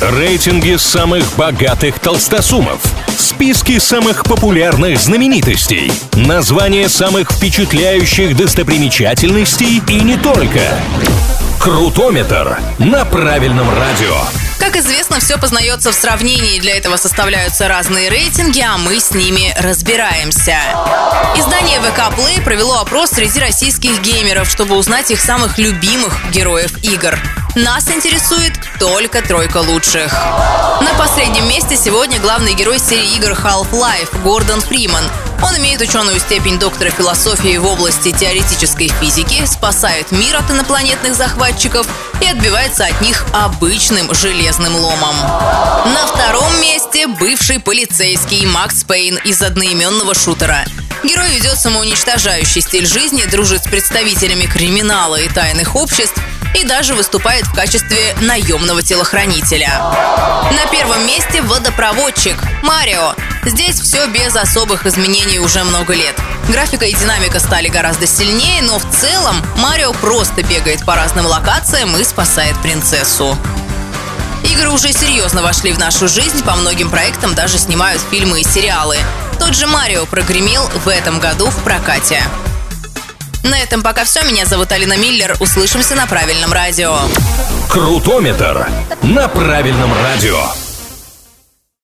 Рейтинги самых богатых толстосумов. Списки самых популярных знаменитостей. Названия самых впечатляющих достопримечательностей и не только. Крутометр на правильном радио. Как известно, все познается в сравнении. Для этого составляются разные рейтинги, а мы с ними разбираемся. Издание ВК Play провело опрос среди российских геймеров, чтобы узнать их самых любимых героев игр. Нас интересует только тройка лучших. На последнем месте сегодня главный герой серии игр Half-Life Гордон Фриман. Он имеет ученую степень доктора философии в области теоретической физики, спасает мир от инопланетных захватчиков и отбивается от них обычным железным ломом. На втором месте бывший полицейский Макс Пейн из одноименного шутера. Герой ведет самоуничтожающий стиль жизни, дружит с представителями криминала и тайных обществ и даже выступает в качестве наемного телохранителя. На первом месте водопроводчик Марио. Здесь все без особых изменений уже много лет. Графика и динамика стали гораздо сильнее, но в целом Марио просто бегает по разным локациям и спасает принцессу. Игры уже серьезно вошли в нашу жизнь, по многим проектам даже снимают фильмы и сериалы. Тот же Марио прогремел в этом году в прокате. На этом пока все. Меня зовут Алина Миллер. Услышимся на правильном радио. Крутометр на правильном радио.